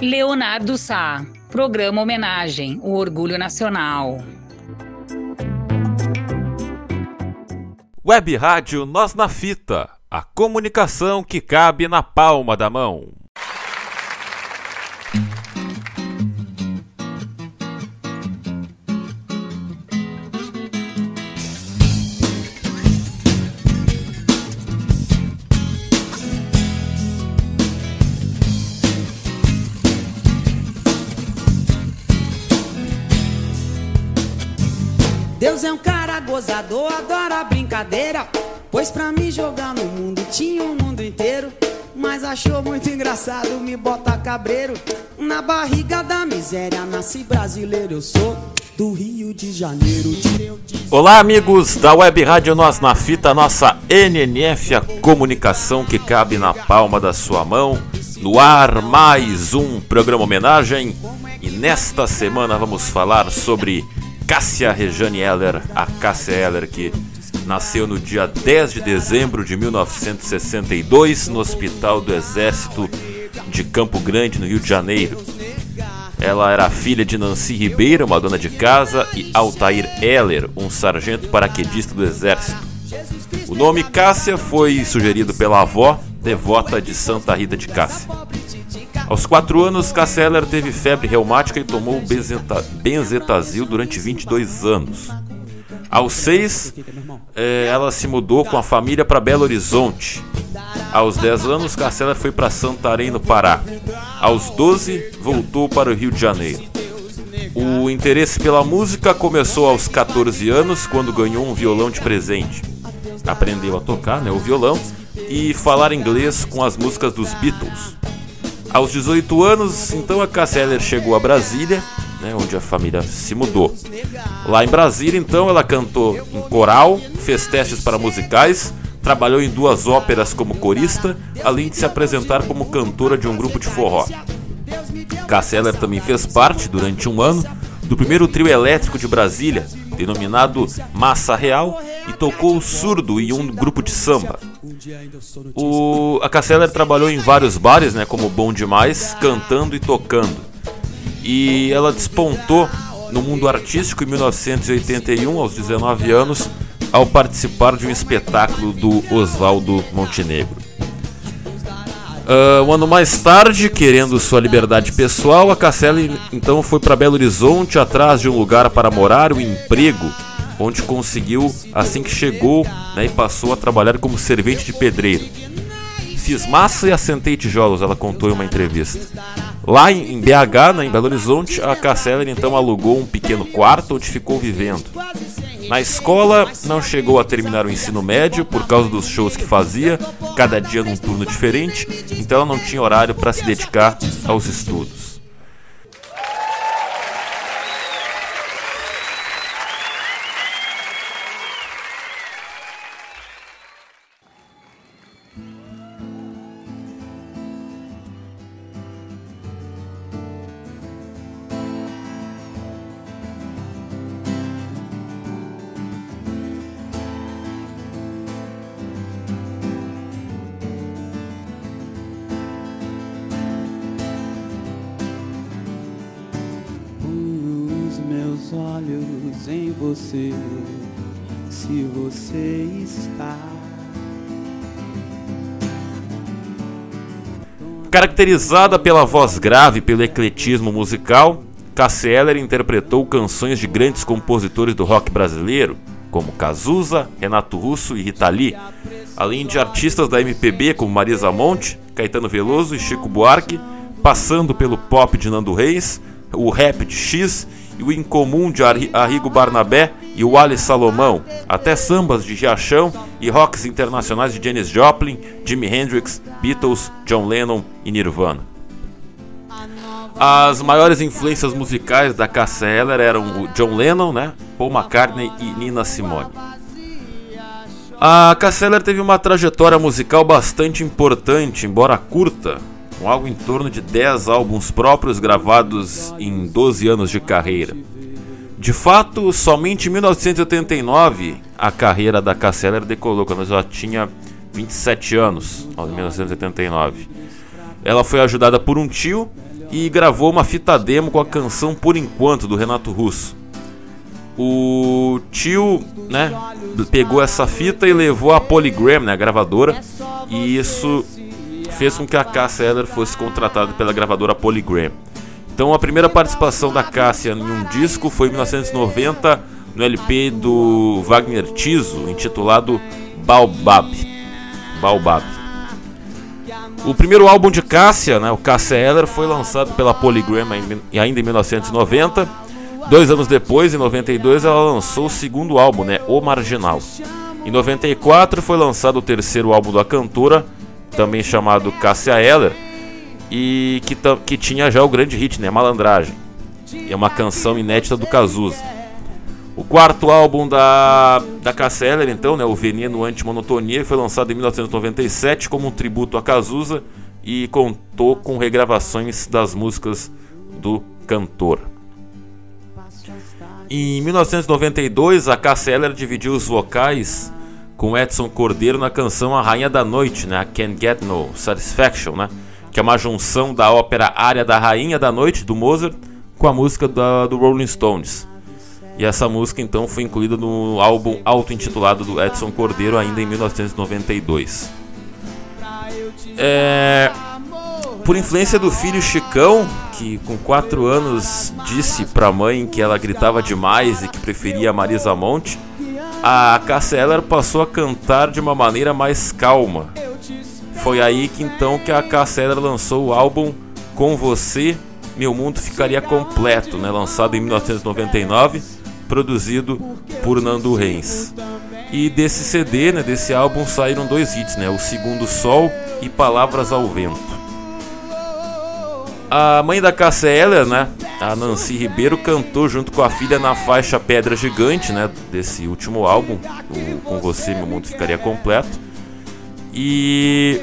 Leonardo Sá, programa homenagem, o orgulho nacional. Web Rádio Nós na Fita, a comunicação que cabe na palma da mão. Deus é um cara gozador, adora brincadeira. Pois pra me jogar no mundo tinha o um mundo inteiro. Mas achou muito engraçado me botar cabreiro. Na barriga da miséria, nasci brasileiro, eu sou do Rio de Janeiro. Olá, amigos da Web Rádio Nós na Fita, nossa NNF, a comunicação que cabe na palma da sua mão. No ar, mais um programa homenagem. E nesta semana vamos falar sobre Cássia Rejane Heller, a Cássia Heller que nasceu no dia 10 de dezembro de 1962 no Hospital do Exército de Campo Grande, no Rio de Janeiro. Ela era filha de Nancy Ribeiro, uma dona de casa, e Altair Heller, um sargento paraquedista do Exército. O nome Cássia foi sugerido pela avó, devota de Santa Rita de Cássia. Aos 4 anos, Casseller teve febre reumática e tomou benzeta, benzetazil durante 22 anos. Aos 6, eh, ela se mudou com a família para Belo Horizonte. Aos 10 anos, Casseller foi para Santarém, no Pará. Aos 12, voltou para o Rio de Janeiro. O interesse pela música começou aos 14 anos, quando ganhou um violão de presente. Aprendeu a tocar né, o violão e falar inglês com as músicas dos Beatles. Aos 18 anos, então a Casseller chegou a Brasília, né, onde a família se mudou. Lá em Brasília, então, ela cantou em coral, fez testes para musicais, trabalhou em duas óperas como corista, além de se apresentar como cantora de um grupo de forró. Casseller também fez parte, durante um ano, do primeiro trio elétrico de Brasília, denominado Massa Real, e tocou surdo em um grupo de samba. O, a Casseller trabalhou em vários bares, né, como Bom Demais, cantando e tocando. E ela despontou no mundo artístico em 1981, aos 19 anos, ao participar de um espetáculo do Oswaldo Montenegro. Uh, um ano mais tarde, querendo sua liberdade pessoal, a Casselli então foi para Belo Horizonte atrás de um lugar para morar, um emprego, onde conseguiu assim que chegou né, e passou a trabalhar como servente de pedreiro. Fiz massa e assentei tijolos, ela contou em uma entrevista. Lá em BH, né, em Belo Horizonte, a Casseller então alugou um pequeno quarto onde ficou vivendo. Na escola, não chegou a terminar o ensino médio por causa dos shows que fazia, cada dia num turno diferente, então ela não tinha horário para se dedicar aos estudos. Em você, se você está. Caracterizada pela voz grave pelo ecletismo musical, Cassie interpretou canções de grandes compositores do rock brasileiro, como Cazuza, Renato Russo e Rita Lee, além de artistas da MPB como Marisa Monte, Caetano Veloso e Chico Buarque, passando pelo pop de Nando Reis, o rap de X e o incomum de Arrigo Barnabé e o Ali Salomão, até sambas de Riachão e rocks internacionais de Janis Joplin, Jimi Hendrix, Beatles, John Lennon e Nirvana. As maiores influências musicais da Cassia eram o John Lennon, né, Paul McCartney e Nina Simone. A Cassia Eller teve uma trajetória musical bastante importante, embora curta, com algo em torno de 10 álbuns próprios gravados em 12 anos de carreira. De fato, somente em 1989 a carreira da Casseller decolou, quando ela já tinha 27 anos, em 1989. Ela foi ajudada por um tio e gravou uma fita demo com a canção Por Enquanto do Renato Russo. O tio, né, pegou essa fita e levou a Polygram, né, a gravadora, e isso fez com que a Cássia Eller fosse contratada pela gravadora Polygram. Então a primeira participação da Cássia em um disco foi em 1990 no LP do Wagner Tiso, intitulado Baobab. Baobab. O primeiro álbum de Cássia, né, o Cássia Eller, foi lançado pela Polygram ainda em 1990. Dois anos depois, em 92, ela lançou o segundo álbum, né, O Marginal. Em 94 foi lançado o terceiro álbum da cantora, também chamado Cássia Eller, e que, que tinha já o grande hit, né, Malandragem. É uma canção inédita do Cazuza. O quarto álbum da, da Casseller, então, né, o Veneno Antimonotonia, foi lançado em 1997 como um tributo a Cazuza e contou com regravações das músicas do cantor. Em 1992, a Casseller dividiu os vocais com Edson Cordeiro na canção A Rainha da Noite, né, Can't Get No Satisfaction, né, que é uma junção da ópera Área da Rainha da Noite, do Mozart, com a música da, do Rolling Stones. E essa música então foi incluída no álbum auto-intitulado do Edson Cordeiro, ainda em 1992. É... Por influência do filho Chicão, que com 4 anos disse para a mãe que ela gritava demais e que preferia Marisa Monte, a Cassia Eller passou a cantar de uma maneira mais calma. Foi aí que então que a Cassia Eller lançou o álbum Com Você, Meu Mundo Ficaria Completo, né, lançado em 1999 produzido por Nando Reis. E desse CD, né, desse álbum, saíram dois hits, né, O Segundo Sol e Palavras ao Vento. A mãe da Cássia Eller, né, a Nancy Ribeiro, cantou junto com a filha na faixa Pedra Gigante, né, desse último álbum, o Com Você Meu Mundo Ficaria Completo. E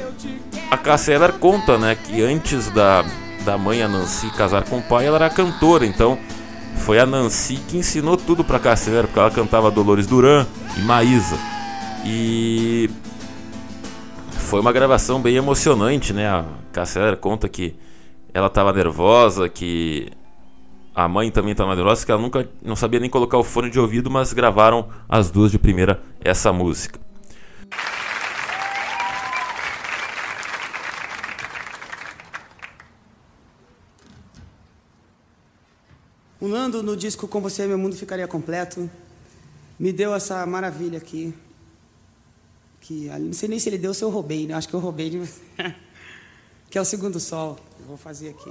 a Eller conta, né, que antes da, da mãe, a Nancy, casar com o pai, ela era cantora, então foi a Nancy que ensinou tudo pra Casselera, porque ela cantava Dolores Duran e Maísa. E foi uma gravação bem emocionante, né? A Casselera conta que ela estava nervosa, que a mãe também estava nervosa, que ela nunca não sabia nem colocar o fone de ouvido, mas gravaram as duas de primeira essa música. O Nando, no disco Com Você Meu Mundo Ficaria Completo, me deu essa maravilha aqui. Que não sei nem se ele deu ou se eu roubei, né? Acho que eu roubei que é o Segundo Sol. Eu vou fazer aqui.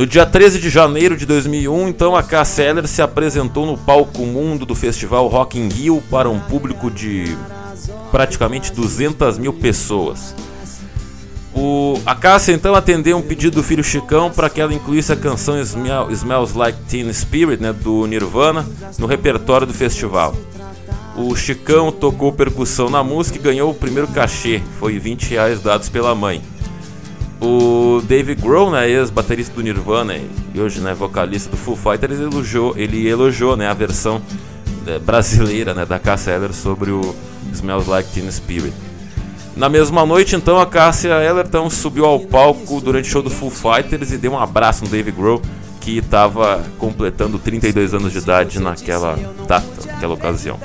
No dia 13 de janeiro de 2001, então a Cassia Eller se apresentou no palco mundo do festival Rock in Rio para um público de praticamente 200 mil pessoas. O, a Cássia então atendeu um pedido do filho Chicão para que ela incluísse a canção Smell, Smells Like Teen Spirit né, do Nirvana no repertório do festival. O Chicão tocou percussão na música e ganhou o primeiro cachê, foi 20 reais dados pela mãe. O Dave Grohl, né, ex-baterista do Nirvana e hoje né, vocalista do Foo Fighters, elogiou, ele elogiou né, a versão né, brasileira né, da Cássia Eller sobre o Smells Like Teen Spirit. Na mesma noite, então, a Cássia Ellerton subiu ao palco durante o show do Full Fighters e deu um abraço no Dave Grohl, que estava completando 32 anos de idade naquela data, naquela ocasião.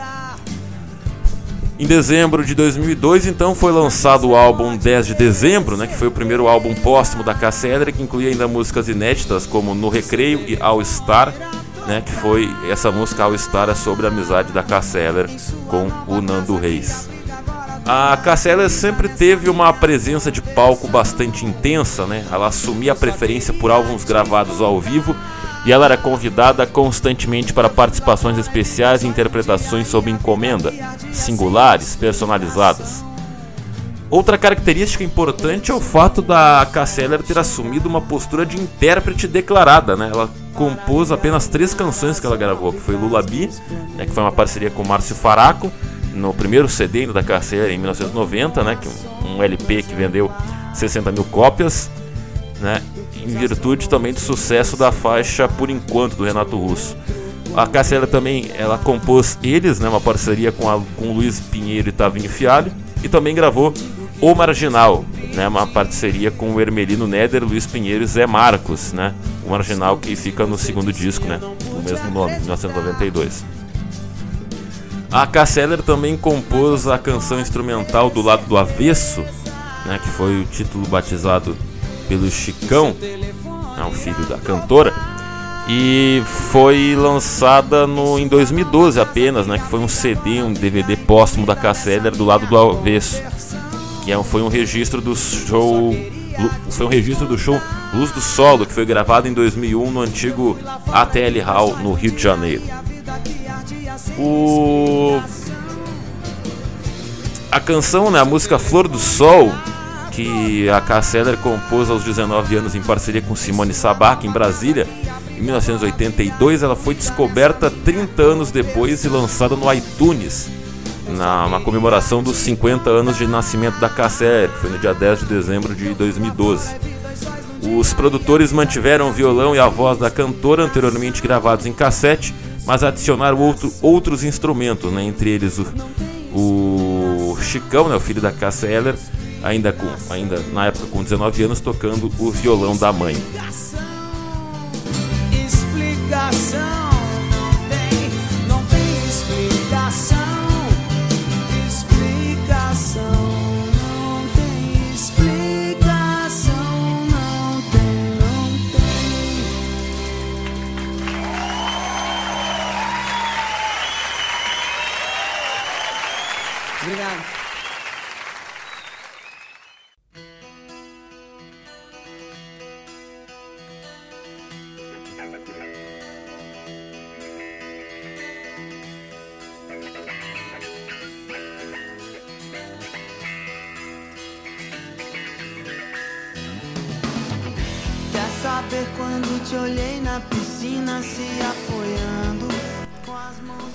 Em dezembro de 2002, então, foi lançado o álbum 10 de dezembro, né, que foi o primeiro álbum póstumo da Eller, que incluía ainda músicas inéditas como No Recreio e All Star, né, que foi essa música All Star é sobre a amizade da Eller com o Nando Reis. A Cássia sempre teve uma presença de palco bastante intensa, né? Ela assumia a preferência por álbuns gravados ao vivo e ela era convidada constantemente para participações especiais e interpretações sob encomenda, singulares, personalizadas. Outra característica importante é o fato da Casseller ter assumido uma postura de intérprete declarada, né? Ela compôs apenas três canções que ela gravou, que foi Lulabi, né, que foi uma parceria com Márcio Faraco, no primeiro CD da Casseller em 1990, né, que um, LP que vendeu 60 mil cópias, né, em virtude também do sucesso da faixa Por Enquanto, do Renato Russo. A Casseller também ela compôs Eles, né, uma parceria com, a, com Luiz Pinheiro e Tavinho Fialho, e também gravou O Marginal, né, uma parceria com o Hermelino Neder, Luiz Pinheiro e Zé Marcos, né, o Marginal que fica no segundo disco, né, o mesmo nome, 1992. A Casseller também compôs a canção instrumental do lado do avesso, né, que foi o título batizado pelo Chicão, o filho da cantora, e foi lançada no, em 2012 apenas, né, que foi um CD, um DVD póstumo da Casseller do lado do avesso, que é, foi um registro do show foi um registro do show Luz do Solo, que foi gravado em 2001 no antigo ATL Hall, no Rio de Janeiro. O... A canção, né, a música Flor do Sol, que a Casseller compôs aos 19 anos em parceria com Simone Sabac em Brasília, em 1982, ela foi descoberta 30 anos depois e lançada no iTunes, na uma comemoração dos 50 anos de nascimento da Casseller, que foi no dia 10 de dezembro de 2012. Os produtores mantiveram o violão e a voz da cantora anteriormente gravados em cassete, mas adicionaram outro, outros instrumentos, né, entre eles o, o Chicão, né, o filho da Cassia Eller, ainda, com, ainda na época com 19 anos, tocando o violão da mãe.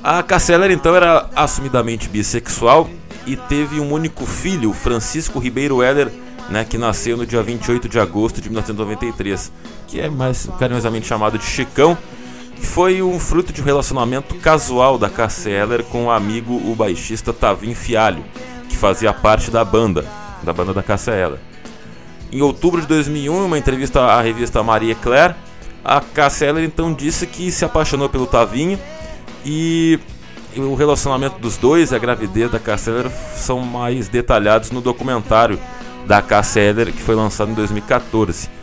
A Casseller então era assumidamente bissexual e teve um único filho, Francisco Ribeiro Heller, né, que nasceu no dia 28 de agosto de 1993, que é mais carinhosamente chamado de Chicão, que foi um fruto de um relacionamento casual da Casseller com o um amigo, o baixista Tavim Fialho, que fazia parte da banda, da banda da Casseller. Em outubro de 2001, em uma entrevista à revista Marie Claire, a Casseller então disse que se apaixonou pelo Tavinho e o relacionamento dos dois e a gravidez da Casseller são mais detalhados no documentário da Casseller que foi lançado em 2014.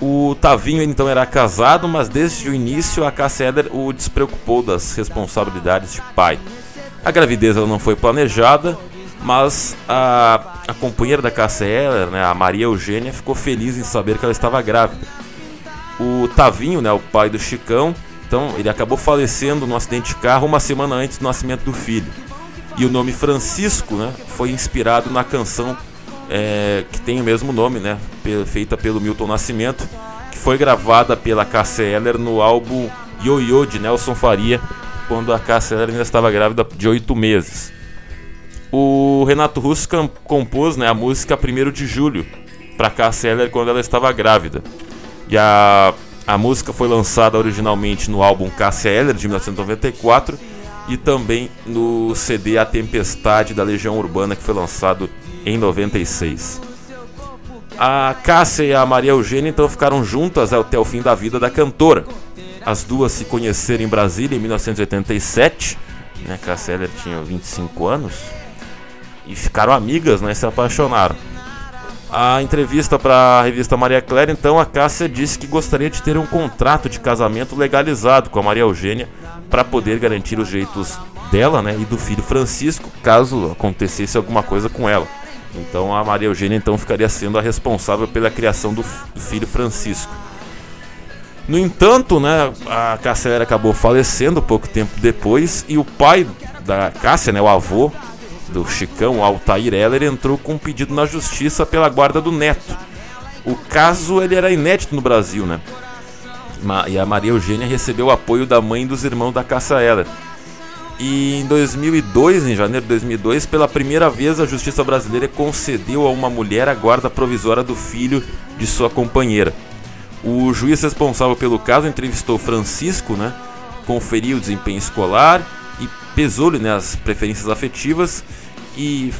O Tavinho então era casado, mas desde o início a Casseller o despreocupou das responsabilidades de pai. A gravidez não foi planejada, mas a, a companheira da Casseller, né, a Maria Eugênia, ficou feliz em saber que ela estava grávida o Tavinho, né, o pai do Chicão, então ele acabou falecendo num acidente de carro uma semana antes do nascimento do filho. E o nome Francisco, né, foi inspirado na canção é, que tem o mesmo nome, né, feita pelo Milton Nascimento, que foi gravada pela Cassia Eller no álbum Yo-Yo de Nelson Faria, quando a Cassia Eller ainda estava grávida de oito meses. O Renato Russo compôs né, a música 1 de julho para Cassia Eller quando ela estava grávida. E a, a música foi lançada originalmente no álbum Cassia Eller de 1994 e também no CD A Tempestade da Legião Urbana que foi lançado em 96. A Cássia e a Maria Eugênia então ficaram juntas até o fim da vida da cantora. As duas se conheceram em Brasília em 1987, né? Cássia Eller tinha 25 anos e ficaram amigas, né? Se apaixonaram. A entrevista para a revista Maria Clara, então, a Cássia disse que gostaria de ter um contrato de casamento legalizado com a Maria Eugênia para poder garantir os direitos dela né, e do filho Francisco, caso acontecesse alguma coisa com ela. Então a Maria Eugênia então ficaria sendo a responsável pela criação do, do filho Francisco. No entanto, né, a Cássia acabou falecendo pouco tempo depois e o pai da Cássia, né, o avô, do Chicão, Altair Heller, entrou com um pedido na justiça pela guarda do neto. O caso ele era inédito no Brasil, né? E a Maria Eugênia recebeu o apoio da mãe dos irmãos da Caça Heller. E em 2002, em janeiro de 2002, pela primeira vez a justiça brasileira concedeu a uma mulher a guarda provisória do filho de sua companheira. O juiz responsável pelo caso entrevistou Francisco, né, conferiu o desempenho escolar e pesou-lhe né, as preferências afetivas e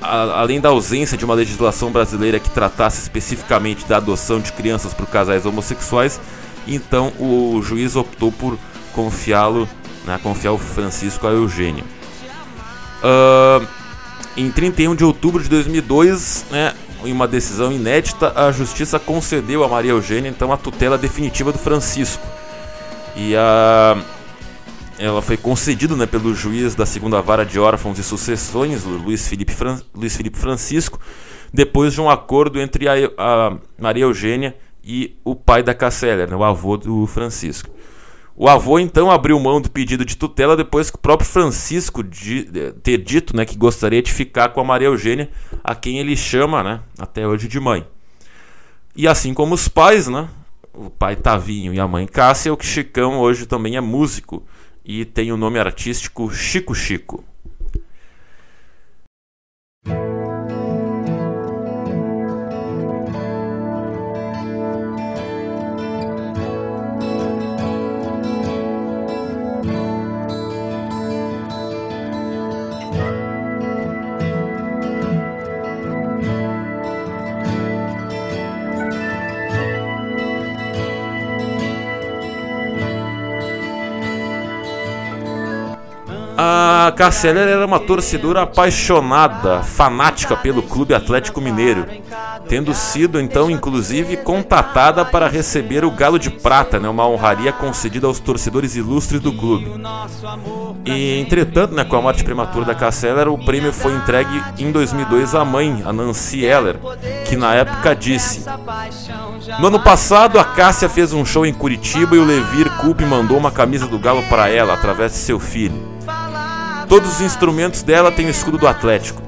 a, além da ausência de uma legislação brasileira que tratasse especificamente da adoção de crianças por casais homossexuais, então o juiz optou por confiá-lo né, confiar o Francisco a Eugênio. Uh, em 31 de outubro de 2002, né, em uma decisão inédita, a justiça concedeu a Maria Eugênia então a tutela definitiva do Francisco. E a ela foi concedida né, pelo juiz da segunda vara de órfãos e sucessões, Luiz Felipe, Fran, Luiz Felipe Francisco, depois de um acordo entre a, a Maria Eugênia e o pai da Casseller, né, o avô do Francisco. O avô então abriu mão do pedido de tutela depois que o próprio Francisco de, de, ter dito né, que gostaria de ficar com a Maria Eugênia, a quem ele chama né, até hoje de mãe. E assim como os pais, né, o pai Tavinho e a mãe Cássia, o Chicão hoje também é músico e tem o nome artístico Chico Chico. Casseller era uma torcedora apaixonada, fanática pelo Clube Atlético Mineiro, tendo sido então inclusive contatada para receber o Galo de Prata, né, uma honraria concedida aos torcedores ilustres do clube. E entretanto, né, com a morte prematura da Casseller, o prêmio foi entregue em 2002 à mãe, a Nancy Heller, que na época disse: No ano passado, a Cássia fez um show em Curitiba e o Levir Coupe mandou uma camisa do Galo para ela através de seu filho. Todos os instrumentos dela têm o escudo do Atlético.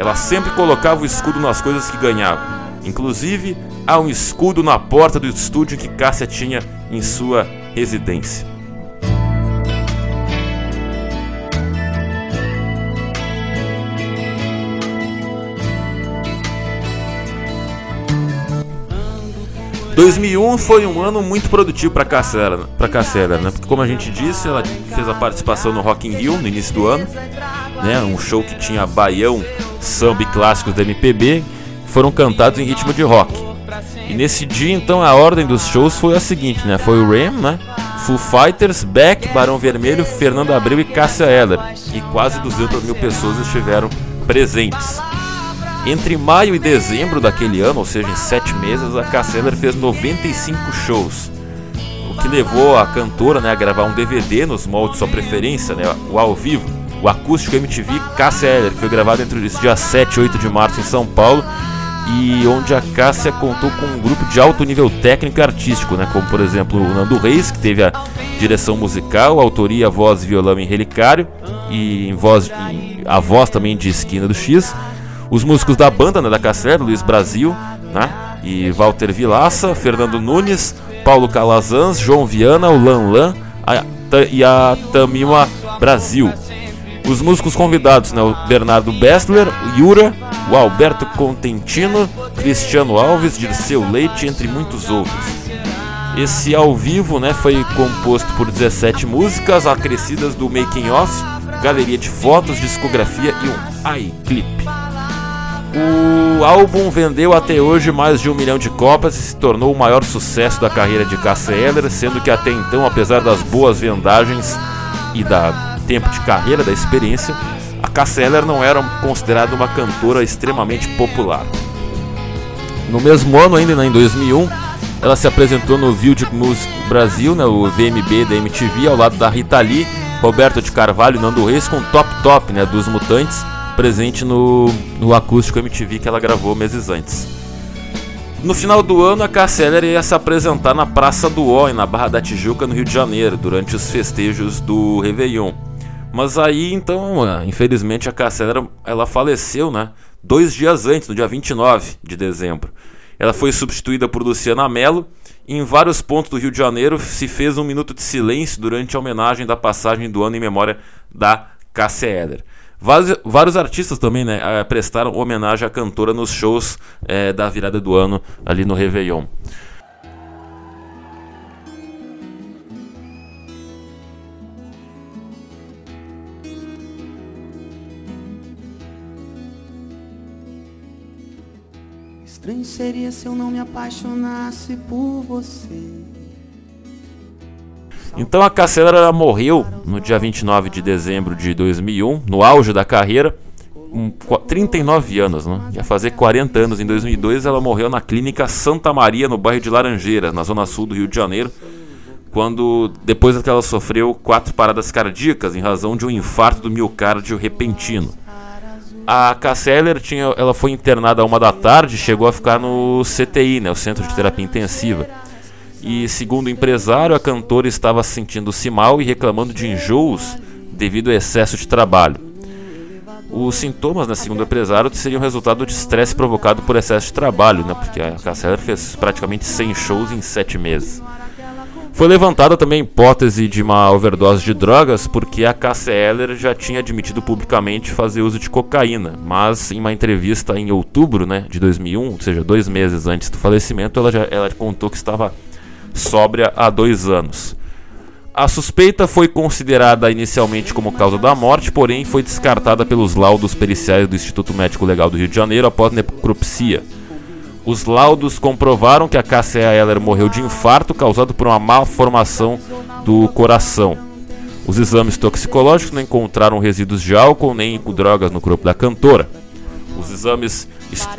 Ela sempre colocava o escudo nas coisas que ganhava. Inclusive, há um escudo na porta do estúdio que Cássia tinha em sua residência. ...2001 foi um ano muito produtivo para Cassera, para Cassera, né? Porque como a gente disse, ela fez a participação no Rock in Rio no início do ano, né? Um show que tinha baião, samba e clássicos da MPB, foram cantados em ritmo de rock. E nesse dia, então, a ordem dos shows foi a seguinte, né? Foi o Ram, né? Foo Fighters, Beck, Barão Vermelho, Fernando Abreu e Cássia Eller. E quase 200 mil pessoas estiveram presentes. Entre maio e dezembro daquele ano, ou seja, em sete meses, a Casseller fez 95 shows, o que levou a cantora né, a gravar um DVD nos moldes de sua preferência, né, o ao vivo, o acústico MTV Casseller, que foi gravado entre os dias 7 e 8 de março em São Paulo, e onde a Cássia contou com um grupo de alto nível técnico e artístico, né, como por exemplo o Nando Reis, que teve a direção musical, autoria, voz e violão em Relicário, e em voz, em, a voz também de Esquina do X, os músicos da banda, né, da Casser, Luiz Brasil, né, e Walter Vilaça, Fernando Nunes, Paulo Calazans, João Viana, o Lan Lan a, e a Tamima Brasil. Os músicos convidados, né, o Bernardo Bessler, o Yura, o Alberto Contentino, Cristiano Alves, Dirceu Leite, entre muitos outros. Esse ao vivo né, foi composto por 17 músicas acrescidas do making off, galeria de fotos, discografia e um iClip. O álbum vendeu até hoje mais de um milhão de cópias e se tornou o maior sucesso da carreira de Cassia Eller, sendo que até então, apesar das boas vendagens e da tempo de carreira, da experiência, a Cassia Eller não era considerada uma cantora extremamente popular. No mesmo ano, ainda em 2001, ela se apresentou no Video Music Brasil, né, o VMB da MTV, ao lado da Rita Lee, Roberto de Carvalho e Nando Reis com Top Top né, dos Mutantes presente no, no acústico MTV que ela gravou meses antes. No final do ano, a Casseller ia se apresentar na Praça do Oi, na Barra da Tijuca, no Rio de Janeiro, durante os festejos do Réveillon. Mas aí, então, infelizmente, a Cassia ela faleceu, né? Dois dias antes, no dia 29 de dezembro. Ela foi substituída por Luciana Mello. E em vários pontos do Rio de Janeiro se fez um minuto de silêncio durante a homenagem da passagem do ano em memória da Cássia Eller. Vários, vários, artistas também né, eh, prestaram homenagem à cantora nos shows é, da virada do ano ali no Réveillon. Estranho seria se eu não me apaixonasse por você. Então a Cassandra morreu no dia 29 de dezembro de 2001, no auge da carreira, com 39 anos, né? ia fazer 40 anos. Em 2002 ela morreu na clínica Santa Maria, no bairro de Laranjeira, na zona sul do Rio de Janeiro, quando depois que ela sofreu quatro paradas cardíacas em razão de um infarto do miocárdio repentino. A Casseller tinha, ela foi internada a uma da tarde, chegou a ficar no CTI, né, o Centro de Terapia Intensiva. E segundo o empresário, a cantora estava sentindo-se mal e reclamando de enjoos devido ao excesso de trabalho. Os sintomas, né, segundo o empresário, seriam resultado de estresse provocado por excesso de trabalho, né, porque a Casseller fez praticamente 100 shows em 7 meses. Foi levantada também a hipótese de uma overdose de drogas, porque a Cassia Eller já tinha admitido publicamente fazer uso de cocaína, mas em uma entrevista em outubro né, de 2001, ou seja, dois meses antes do falecimento, ela, já, ela contou que estava sóbria há dois anos. A suspeita foi considerada inicialmente como causa da morte, porém foi descartada pelos laudos periciais do Instituto Médico Legal do Rio de Janeiro após necropsia. Os laudos comprovaram que a Cassia Eller morreu de infarto causado por uma malformação do coração. Os exames toxicológicos não encontraram resíduos de álcool nem drogas no corpo da cantora. Os exames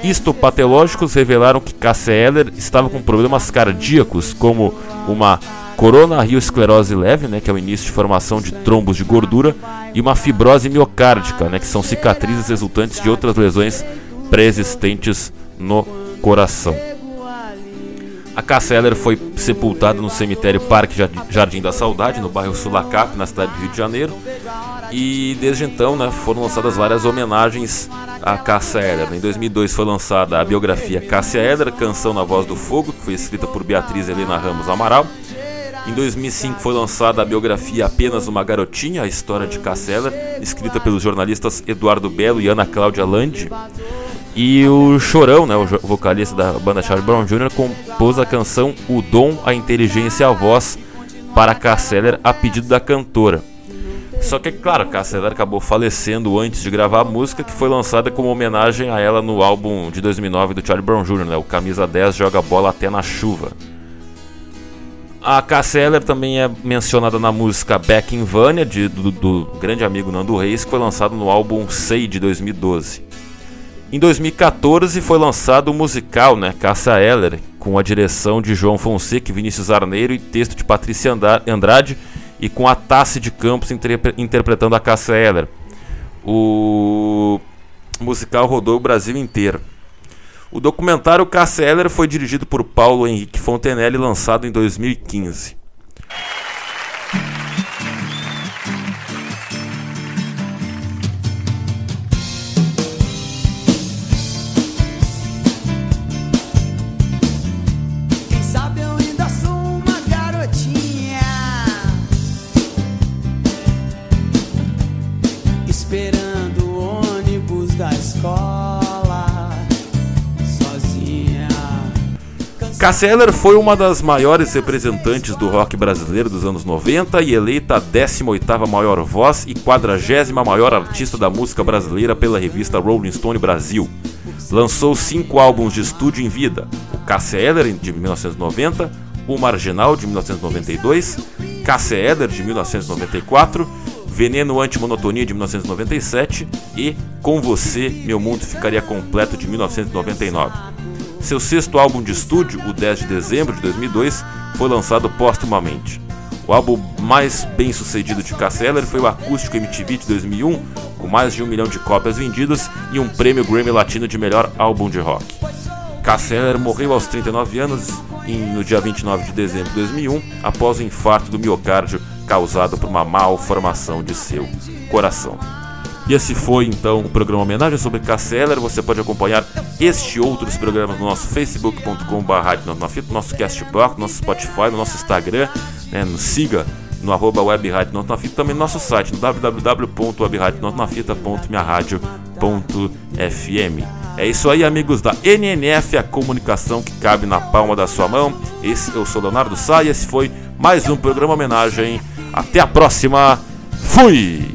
histopatológicos revelaram que Cassia Eller estava com problemas cardíacos, como uma coronariosclerose leve, né, que é o início de formação de trombos de gordura, e uma fibrose miocárdica, né, que são cicatrizes resultantes de outras lesões pré-existentes no coração. A Casseller foi sepultada no cemitério Parque Jardim da Saudade, no bairro Sulacap, na cidade do Rio de Janeiro. E desde então né, foram lançadas várias homenagens a Cássia Eller. Em 2002 foi lançada a biografia Cássia Eller, Canção na Voz do Fogo, que foi escrita por Beatriz Helena Ramos Amaral. Em 2005 foi lançada a biografia Apenas uma Garotinha, a história de Cássia Eller, escrita pelos jornalistas Eduardo Belo e Ana Cláudia Landi. E o Chorão, né, o vocalista da banda Charlie Brown Jr., compôs a canção O Dom, a Inteligência e a Voz para Casseller a pedido da cantora. Só que, claro, Casseller acabou falecendo antes de gravar a música, que foi lançada como homenagem a ela no álbum de 2009 do Charlie Brown Jr., né, o Camisa 10 Joga Bola Até na Chuva. A Casseller também é mencionada na música Back in Vania, de, do, do grande amigo Nando Reis, que foi lançado no álbum Sei de 2012. Em 2014 foi lançado o musical, né, Caça Eller, com a direção de João Fonseca e Vinícius Arneiro e texto de Patrícia Andrade e com a Tassi de Campos interpretando a Caça Eller. O musical rodou o Brasil inteiro. O documentário Caça Eller foi dirigido por Paulo Henrique Fontenelle e lançado em 2015. Cassia Eller foi uma das maiores representantes do rock brasileiro dos anos 90 e eleita a 18ª maior voz e 40 maior artista da música brasileira pela revista Rolling Stone Brasil. Lançou cinco álbuns de estúdio em vida: o Cassia Eller de 1990, o Marginal de 1992, Cassia Eller de 1994, Veneno Antimonotonia de 1997 e Com Você Meu Mundo Ficaria Completo de 1999. Seu sexto álbum de estúdio, o 10 de dezembro de 2002, foi lançado póstumamente. O álbum mais bem sucedido de Casseller foi o Acústico MTV de 2001, com mais de um milhão de cópias vendidas e um prêmio Grammy Latino de melhor álbum de rock. Casseller morreu aos 39 anos no dia 29 de dezembro de 2001 após o infarto do miocárdio causada por uma malformação de seu coração. E esse foi então o programa homenagem sobre Casseller. Você pode acompanhar este e outros programas no nosso facebook.com.br, no nosso Castbox, no nosso Spotify, no nosso Instagram. Né? Nos siga no arroba webradiodonafita, também no nosso site no www.webradiodonafita.minharadio.fm. É isso aí, amigos da NNF, a comunicação que cabe na palma da sua mão. Esse, eu sou Leonardo Sá e esse foi mais um programa homenagem. Até a próxima. Fui!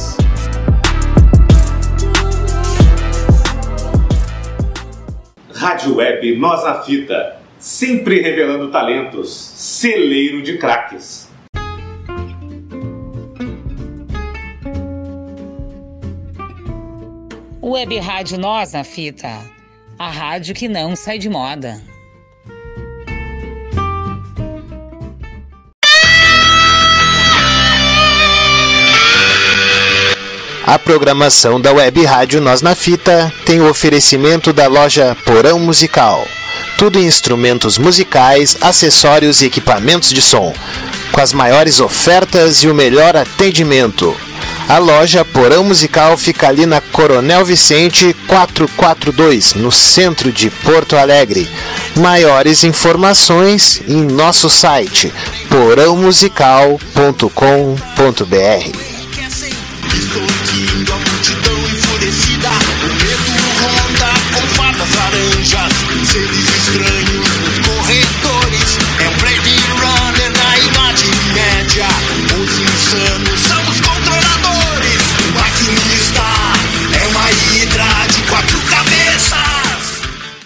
Rádio Web Nós na Fita, sempre revelando talentos, celeiro de craques. Web Rádio Nós na Fita, a rádio que não sai de moda. A programação da Web Rádio Nós na Fita tem o oferecimento da loja Porão Musical. Tudo em instrumentos musicais, acessórios e equipamentos de som, com as maiores ofertas e o melhor atendimento. A loja Porão Musical fica ali na Coronel Vicente 442, no centro de Porto Alegre. Maiores informações em nosso site porãomusical.com.br. others